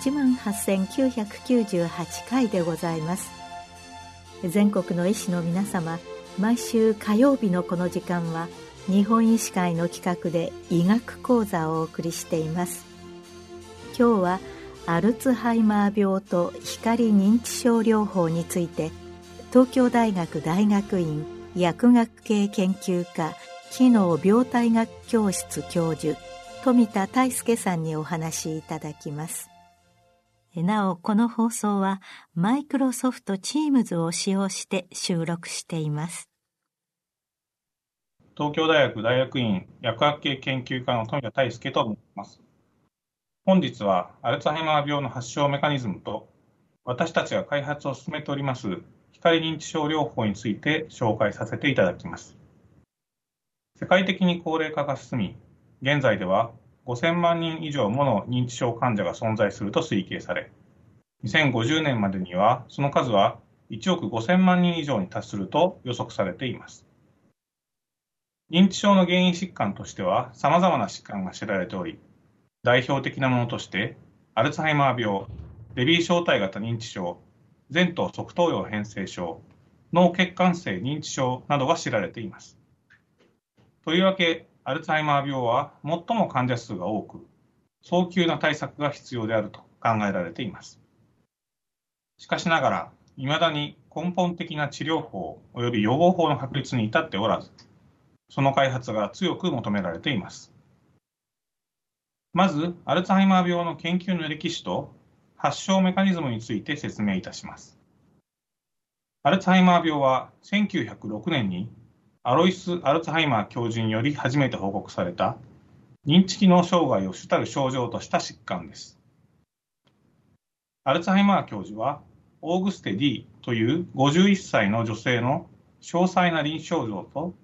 18,998回でございます。全国の医師の皆様毎週火曜日のこの時間は日本医師会の企画で医学講座をお送りしています。今日はアルツハイマー病と光認知症療法について東京大学大学院薬学系研究科機能病態学教室教授富田大輔さんにお話しいただきます。なおこの放送はマイクロソフト Teams を使用して収録しています。東京大学大学院薬学系研究科の富田大輔と申します。本日はアルツハイマー病の発症メカニズムと私たちが開発を進めております光認知症療法について紹介させていただきます。世界的に高齢化が進み現在では5000万人以上もの認知症患者が存在すると推計され2050年までにはその数は1億5000万人以上に達すると予測されています。認知症の原因疾患としては様々な疾患が知られており代表的なものとしてアルツハイマー病レビー小体型認知症前頭側頭葉変性症脳血管性認知症などが知られています。とりわけアルツハイマー病は最も患者数が多く早急な対策が必要であると考えられています。しかしながらいまだに根本的な治療法及び予防法の確立に至っておらずその開発が強く求められています。まずアルツハイマー病の研究の歴史と発症メカニズムについて説明いたします。アルツハイマー病は1906年にアロイス・アルツハイマー教授により初めて報告された認知機能障害を主たる症状とした疾患です。アルツハイマー教授はオーグステ D という51歳の女性の詳細な臨床状と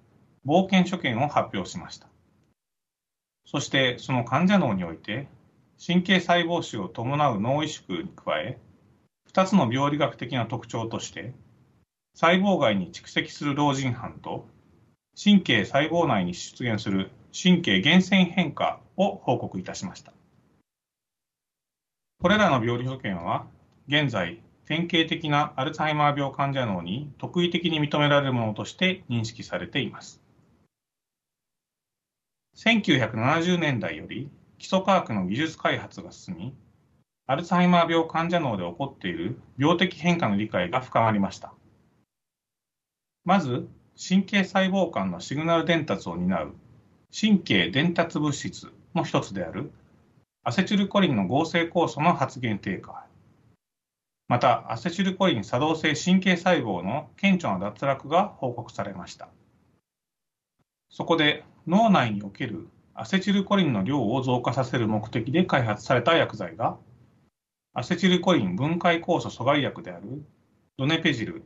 冒険所見を発表しました。そしてその患者脳において神経細胞腫を伴う脳萎縮に加え2つの病理学的な特徴として細胞外に蓄積する老人斑と神経細胞内に出現する神経源線変化を報告いたしました。これらの病理保険は現在典型的なアルツハイマー病患者脳に特異的に認められるものとして認識されています。1970年代より基礎科学の技術開発が進み、アルツハイマー病患者脳で起こっている病的変化の理解が深まりました。まず、神経細胞間のシグナル伝達を担う。神経伝達物質の一つである。アセチルコリンの合成酵素の発現低下。またアセチルコリン作動性神経細胞の顕著な脱落が報告されました。そこで脳内におけるアセチルコリンの量を増加させる目的で開発された薬剤がアセチルコリン分解酵素阻害薬であるドネペジル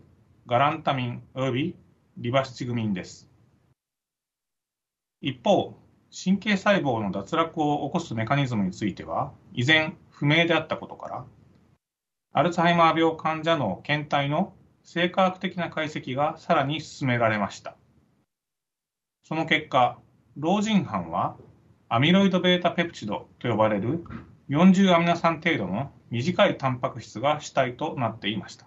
ガランタミンおよびリバスチグミンです。一方、神経細胞の脱落を起こすメカニズムについては依然不明であったことからアルツハイマー病患者の検体の生化学的な解析がさらに進められましたその結果老人斑はアミロイド β ペプチドと呼ばれる40アミノ酸程度の短いタンパク質が主体となっていました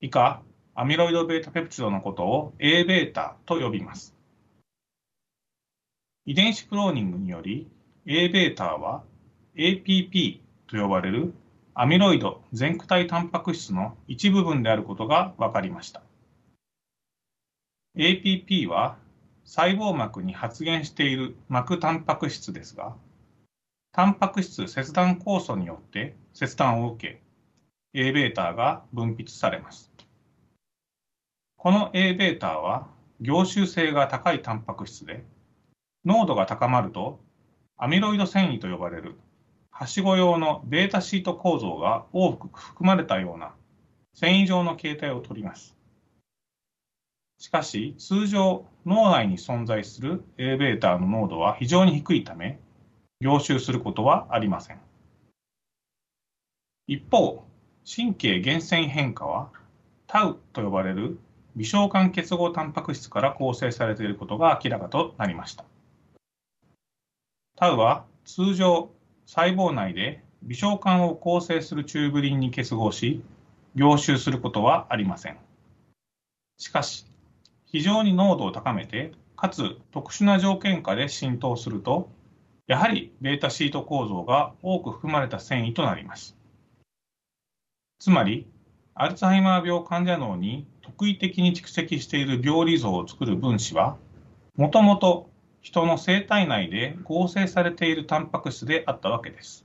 以下アミロイド β ペプチドのことを Aβ と呼びます。遺伝子クローニングにより Aβは APP と呼ばれるアミロイド全躯体タンパク質の一部分であることが分かりました。APP は細胞膜に発現している膜タンパク質ですが、タンパク質切断酵素によって切断を受け、Aβが分泌されます。 この Aβは凝集性が高いタンパク質で濃度が高まるとアミロイド繊維と呼ばれるはしご用の β シート構造が多く含まれたような繊維状の形態をとります。しかし通常脳内に存在する Aβ の濃度は非常に低いため凝集することはありません。一方神経源線変化はタウと呼ばれる 微小管結合タンパク質から構成されていることが明らかとなりました。タウは通常細胞内で微小管を構成するチューブリンに結合し凝集することはありません。しかし非常に濃度を高めてかつ特殊な条件下で浸透するとやはりベータシート構造が多く含まれた繊維となります。つまりアルツハイマー病患者脳に特異的に蓄積している病理像を作る分子はもともと人の生体内で合成されているタンパク質であったわけです。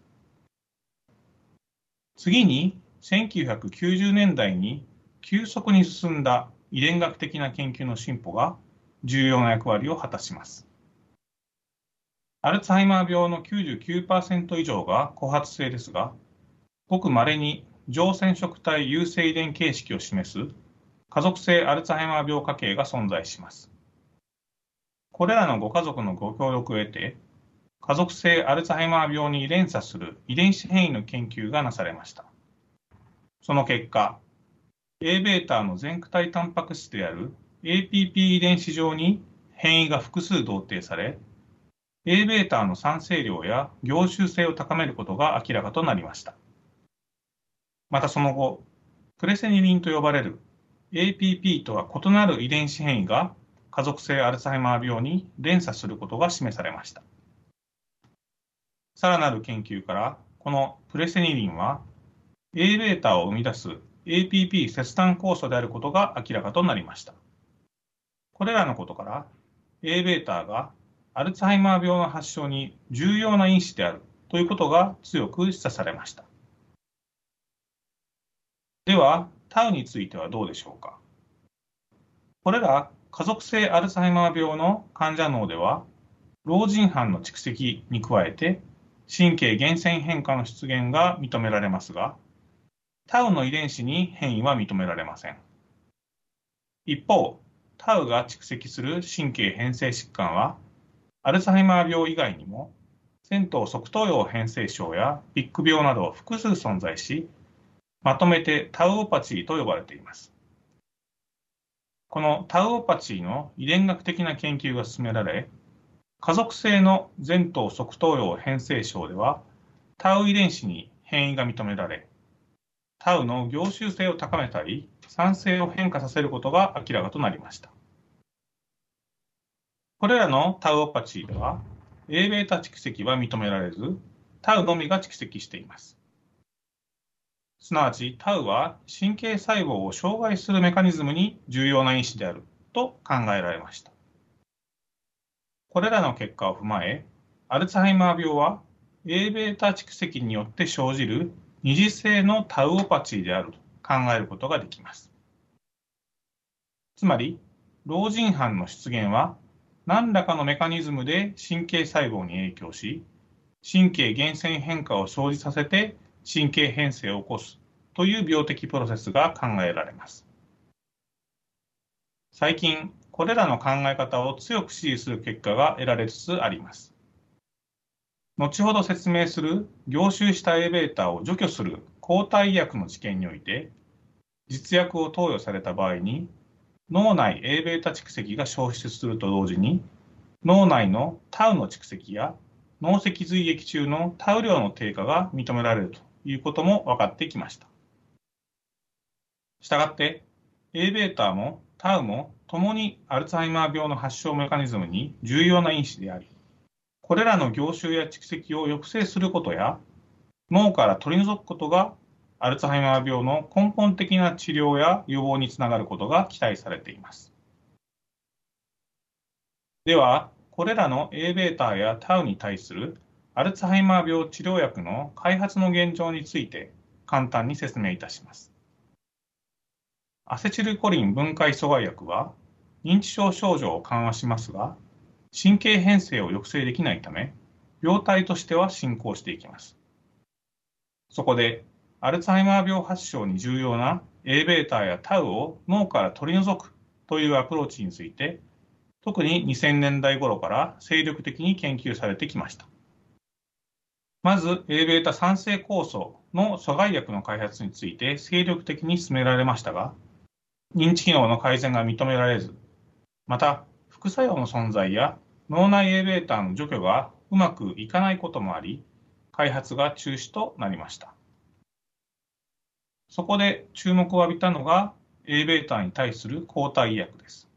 次に1990年代に急速に進んだ遺伝学的な研究の進歩が重要な役割を果たします。アルツハイマー病の99%以上が後発性ですが、ごく稀に上染色体優性遺伝形式を示す家族性アルツハイマー病家系が存在します。これらのご家族のご協力を得て、家族性アルツハイマー病に連鎖する遺伝子変異の研究がなされました。その結果、Aβ の全区体タンパク質である APP 遺伝子上に変異が複数同定され、Aβ の産生量や凝集性を高めることが明らかとなりました。またその後、プレセニリンと呼ばれる APP とは異なる遺伝子変異が家族性アルツハイマー病に連鎖することが示されました。さらなる研究から、このプレセニリンは Aβ を生み出す APP 切断酵素であることが明らかとなりました。これらのことから Aβ がアルツハイマー病の発症に重要な因子であるということが強く示唆されました。では、タウについてはどうでしょうか？これら家族性アルツハイマー病の患者脳では、老人斑の蓄積に加えて、神経源線変化の出現が認められますが、タウの遺伝子に変異は認められません。一方、タウが蓄積する神経変性疾患は、アルツハイマー病以外にも、戦闘側頭葉変性症やビッグ病など複数存在し、まとめてタウオパチーと呼ばれています。このタウオパチーの遺伝学的な研究が進められ、家族性の前頭側頭葉変性症では、タウ遺伝子に変異が認められ、タウの凝集性を高めたり、酸性を変化させることが明らかとなりました。これらのタウオパチーでは、Aβ 蓄積は認められず、タウのみが蓄積しています。すなわちタウは神経細胞を障害するメカニズムに重要な因子であると考えられました。これらの結果を踏まえ、アルツハイマー病は Aβ 蓄積によって生じる二次性のタウオパチーであると考えることができます。つまり、老人斑の出現は何らかのメカニズムで神経細胞に影響し、神経源線変化を生じさせて神経変性を起こすという病的プロセスが考えられます。最近、これらの考え方を強く支持する結果が得られつつあります。後ほど説明する凝集した Aβ を除去する抗体医薬の治験において、実薬を投与された場合に、脳内 Aβ 蓄積が消失すると同時に、脳内のタウの蓄積や脳脊髄液中のタウ量の低下が認められるということも分かってきました。したがって Aβ もタウも共にアルツハイマー病の発症メカニズムに重要な因子であり、これらの凝集や蓄積を抑制することや脳から取り除くことがアルツハイマー病の根本的な治療や予防につながることが期待されています。では、これらの Aβ やタウに対するアルツハイマー病治療薬の開発の現状について簡単に説明いたします。アセチルコリン分解阻害薬は認知症症状を緩和しますが神経変性を抑制できないため病態としては進行していきます。そこでアルツハイマー病発症に重要な Aβ やタウを脳から取り除くというアプローチについて特に2000年代頃から精力的に研究されてきました。まず Aβ 酸性酵素の阻害薬の開発について精力的に進められましたが、認知機能の改善が認められず、また副作用の存在や脳内 Aβの除去がうまくいかないこともあり、 開発が中止となりました。そこで注目を浴びたのが Aβ に対する抗体医薬です。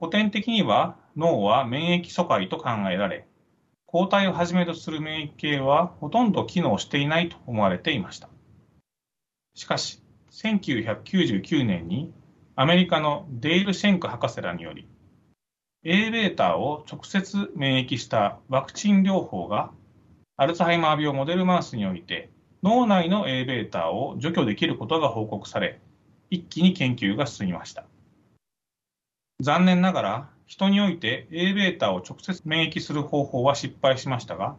古典的には脳は免疫疎開と考えられ、 抗体をはじめとする免疫系はほとんど機能していないと思われていました。しかし、1999年にアメリカのデイル・シェンク博士らにより、Aβ を直接免疫したワクチン療法がアルツハイマー病モデルマウスにおいて脳内の Aβ を除去できることが報告され、一気に研究が進みました。残念ながら人において Aβを直接免疫する方法は失敗しましたが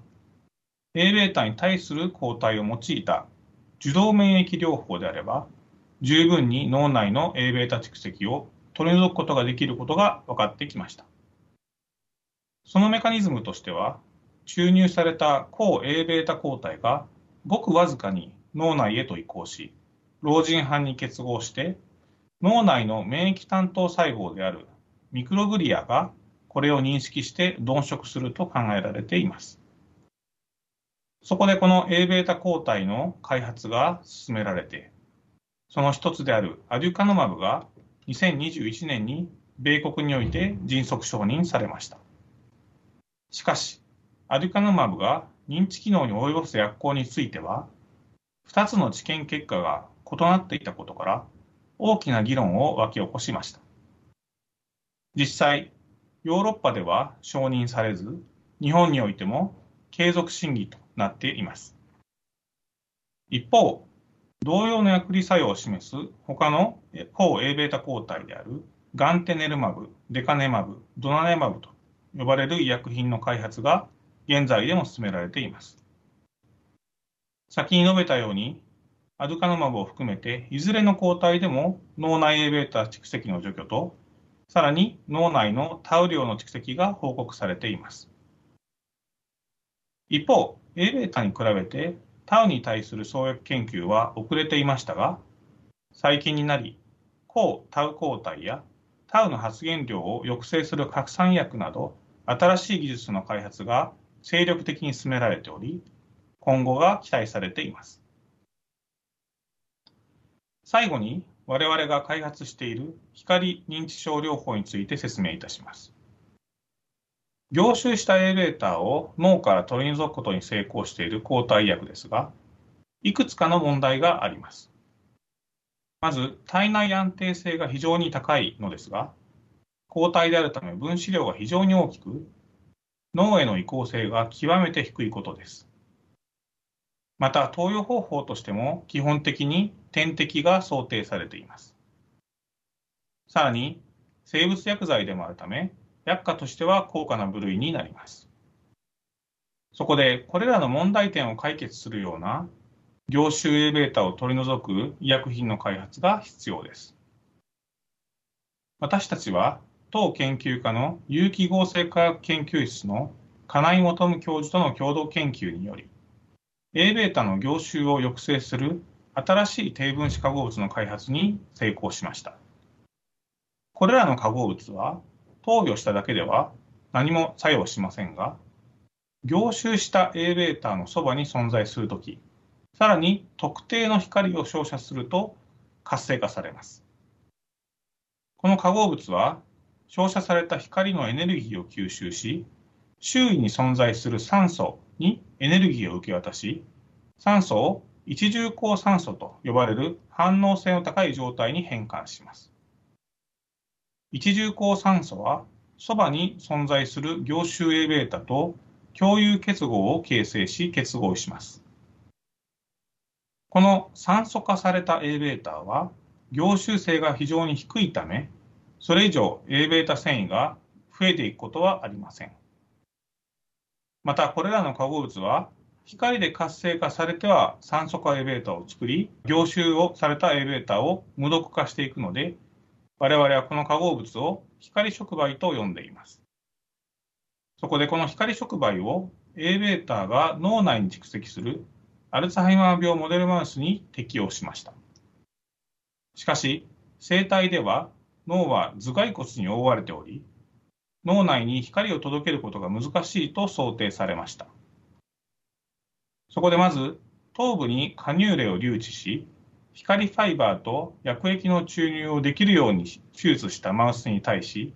Aβ に対する抗体を用いた受動免疫療法であれば十分に脳内の Aβ蓄積を取り除くことができることが分かってきましたそのメカニズムとしては注入された抗 Aβ 抗体がごくわずかに脳内へと移行し老人斑に結合して脳内の免疫担当細胞である ミクログリアがこれを認識して鈍色すると考えられています。そこでこの Aβ 抗体の開発が進められて、その一つであるアデュカノマブが2021年に米国において迅速承認されました。しかし、アデュカノマブが認知機能に及ぼす薬効については、2つの治験結果が異なっていたことから、大きな議論を沸き起こしました。実際、ヨーロッパでは承認されず、日本においても継続審議となっています。一方、同様の薬理作用を示す他の抗 Aβ 抗体であるガンテネルマブ、デカネマブ、ドナネマブと呼ばれる医薬品の開発が現在でも進められています。先に述べたように、アドカノマブを含めて、いずれの抗体でも脳内 Aβ 蓄積の除去とさらに脳内のタウ量の蓄積が報告されています。一方、Aβ に比べてタウに対する創薬研究は遅れていましたが、最近になり、抗タウ抗体やタウの発現量を抑制する拡散薬など、新しい技術の開発が精力的に進められており、今後が期待されています。最後に我々が開発している光認知症療法について説明いたします。凝集した Aβ を脳から取り除くことに成功している抗体薬ですが、いくつかの問題があります。まず、体内安定性が非常に高いのですが、抗体であるため分子量が非常に大きく、脳への移行性が極めて低いことです。また、投与方法としても基本的に点滴が想定されています。さらに、生物薬剤でもあるため、薬価としては高価な部類になります。そこで、これらの問題点を解決するような凝集 Aβ を取り除く医薬品の開発が必要です。私たちは、当研究家の有機合成化学研究室の金井元教授との共同研究により、Aβ の凝集を抑制する新しい低分子化合物の開発に成功しました。これらの化合物は投与しただけでは何も作用しませんが、凝集した Aβ のそばに存在するとき、さらに特定の光を照射すると活性化されます。この化合物は照射された光のエネルギーを吸収し、周囲に存在する酸素にエネルギーを受け渡し、酸素を一重鉱酸素と呼ばれる反応性の高い状態に変換します。一重鉱酸素は、そばに存在する凝集 Aβ と共有結合を形成し結合します。この酸素化された Aβ は、凝集性が非常に低いため、それ以上 Aβ 繊維が増えていくことはありません。またこれらの化合物は 光で活性化されては酸素化エレベーターを作り、凝集をされたエレベーターを無毒化していくので、我々はこの化合物を光触媒と呼んでいます。そこでこの光触媒をエレベーターが脳内に蓄積するアルツハイマー病モデルマウスに適用しました。しかし、生体では脳は頭蓋骨に覆われており、脳内に光を届けることが難しいと想定されました。そこでまず頭部に加入例を留置し光ファイバーと薬液の注入をできるように手術したマウスに対し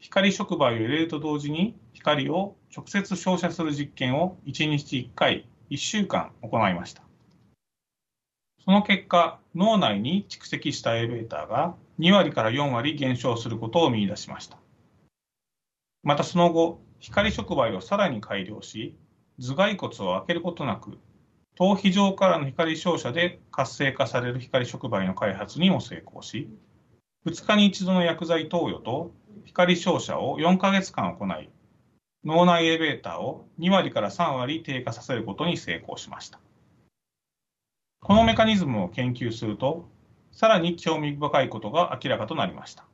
光触媒を入れると同時に光を直接照射する実験を1日1回1週間行いました。その結果脳内に蓄積した Aβ が2割から4割減少することを見出しました。またその後光触媒をさらに改良し頭蓋骨を開けることなく頭皮上からの光照射で活性化される光触媒の開発にも成功し2日に1度の薬剤投与と光照射を4ヶ月間行い脳内 Aβ を2割から3割低下させることに成功しました。このメカニズムを研究するとさらに興味深いことが明らかとなりました。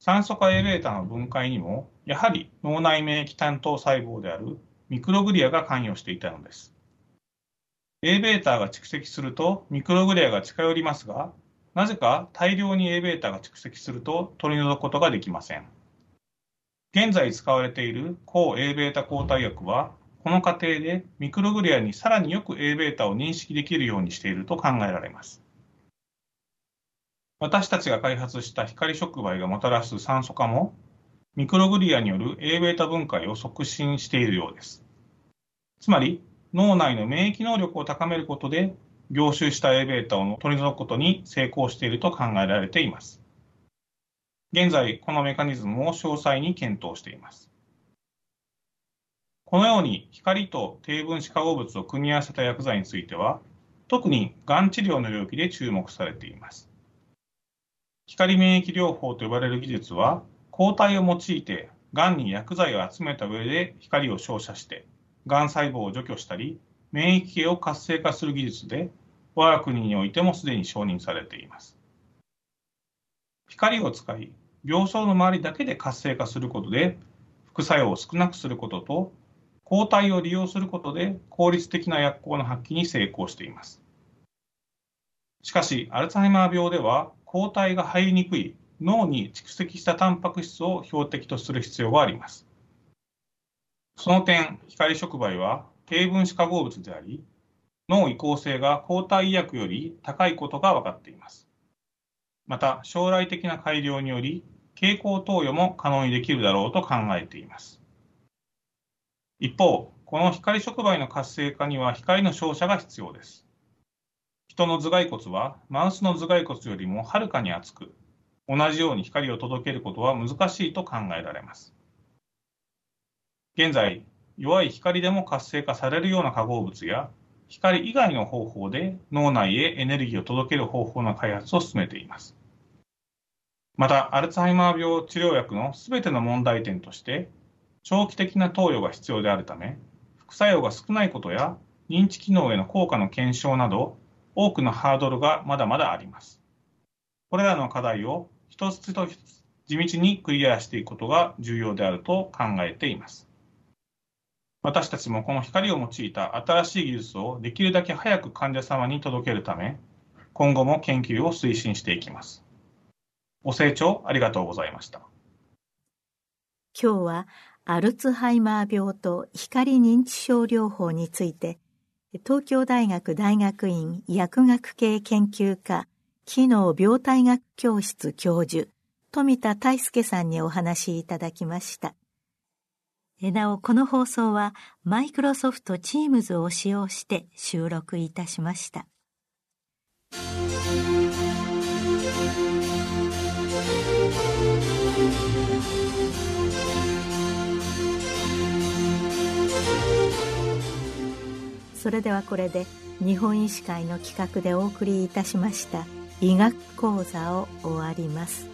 酸素化 Aβ の分解にもやはり脳内免疫担当細胞であるミクログリアが関与していたのです Aβが蓄積するとミクログリアが近寄りますがなぜか大量に Aβが蓄積すると取り除くことができません現在使われている抗 Aβ抗体薬はこの過程でミクログリアにさらによく Aβを認識できるようにしていると考えられます私たちが開発した光触媒がもたらす酸素化も ミクログリアによる Aβ 分解を促進しているようですつまり脳内の免疫能力を高めることで凝集した Aβ を取り除くことに成功していると考えられています。現在、このメカニズムを詳細に検討しています。このように光と低分子化合物を組み合わせた薬剤については、特にがん治療の領域で注目されています。光免疫療法と呼ばれる技術は、抗体を用いてがんに薬剤を集めた上で光を照射してがん細胞を除去したり免疫系を活性化する技術で我が国においてもすでに承認されています。光を使い病巣の周りだけで活性化することで副作用を少なくすることと抗体を利用することで効率的な薬効の発揮に成功しています。しかしアルツハイマー病では抗体が入りにくい脳に蓄積したタンパク質を標的とする必要がありますその点、光触媒は低分子化合物であり、脳移行性が抗体医薬より高いことが分かっています。また、将来的な改良により、経口投与も可能にできるだろうと考えています。一方、この光触媒の活性化には光の照射が必要です。人の頭蓋骨はマウスの頭蓋骨よりもはるかに厚く、同じように光を届けることは難しいと考えられます。現在、弱い光でも活性化されるような化合物や、光以外の方法で脳内へエネルギーを届ける方法の開発を進めています。また、アルツハイマー病治療薬の全ての問題点として、長期的な投与が必要であるため、副作用が少ないことや認知機能への効果の検証など、多くのハードルがまだまだあります。これらの課題を一つ一つ地道にクリアしていくことが重要であると考えています。私たちもこの光を用いた新しい技術をできるだけ早く患者様に届けるため、今後も研究を推進していきます。ご清聴ありがとうございました。今日はアルツハイマー病と光認知症療法について、東京大学大学院薬学系研究科機能病態学教室教授富田大輔さんにお話しいただきました。なお、この放送はマイクロソフト Teams を使用して収録いたしました。それではこれで日本医師会の企画でお送りいたしました医学講座を終わります。